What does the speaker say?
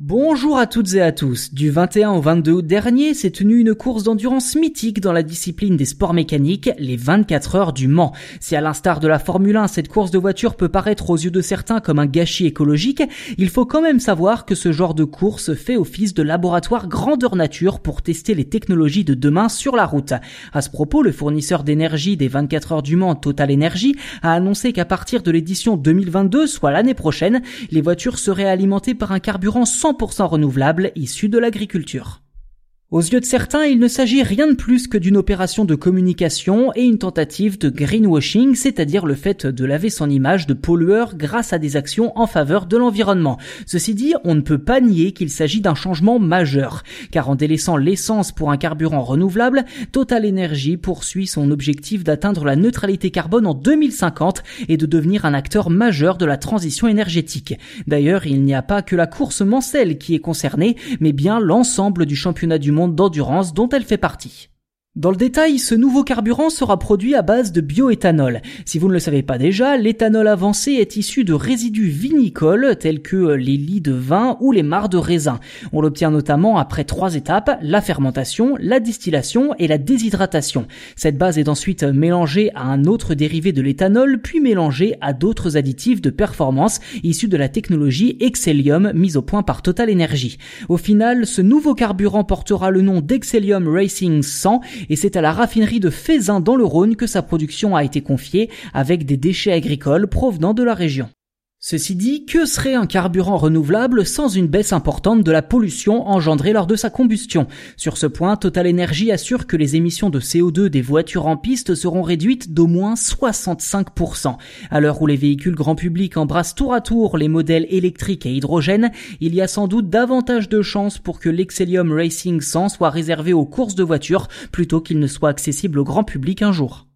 Bonjour à toutes et à tous. Du 21 au 22 août dernier s'est tenue une course d'endurance mythique dans la discipline des sports mécaniques, les 24 heures du Mans. Si à l'instar de la Formule 1, cette course de voiture peut paraître aux yeux de certains comme un gâchis écologique, il faut quand même savoir que ce genre de course fait office de laboratoire grandeur nature pour tester les technologies de demain sur la route. À ce propos, le fournisseur d'énergie des 24 heures du Mans, Total Energy, a annoncé qu'à partir de l'édition 2022, soit l'année prochaine, les voitures seraient alimentées par un carburant 100% renouvelable issu de l'agriculture. Aux yeux de certains, il ne s'agit rien de plus que d'une opération de communication et une tentative de greenwashing, c'est-à-dire le fait de laver son image de pollueur grâce à des actions en faveur de l'environnement. Ceci dit, on ne peut pas nier qu'il s'agit d'un changement majeur, car en délaissant l'essence pour un carburant renouvelable, Total Energy poursuit son objectif d'atteindre la neutralité carbone en 2050 et de devenir un acteur majeur de la transition énergétique. D'ailleurs, il n'y a pas que la course Mancel qui est concernée, mais bien l'ensemble du championnat du monde d'endurance dont elle fait partie. Dans le détail, ce nouveau carburant sera produit à base de bioéthanol. Si vous ne le savez pas déjà, l'éthanol avancé est issu de résidus vinicoles tels que les lits de vin ou les mares de raisin. On l'obtient notamment après trois étapes, la fermentation, la distillation et la déshydratation. Cette base est ensuite mélangée à un autre dérivé de l'éthanol, puis mélangée à d'autres additifs de performance issus de la technologie Excellium mise au point par Total Energy. Au final, ce nouveau carburant portera le nom d'Excellium Racing 100 et c'est à la raffinerie de Fézin dans le Rhône que sa production a été confiée avec des déchets agricoles provenant de la région. Ceci dit, que serait un carburant renouvelable sans une baisse importante de la pollution engendrée lors de sa combustion? Sur ce point, Total Energy assure que les émissions de CO2 des voitures en piste seront réduites d'au moins 65%. À l'heure où les véhicules grand public embrassent tour à tour les modèles électriques et hydrogène, il y a sans doute davantage de chances pour que l'Excellium Racing 100 soit réservé aux courses de voitures plutôt qu'il ne soit accessible au grand public un jour.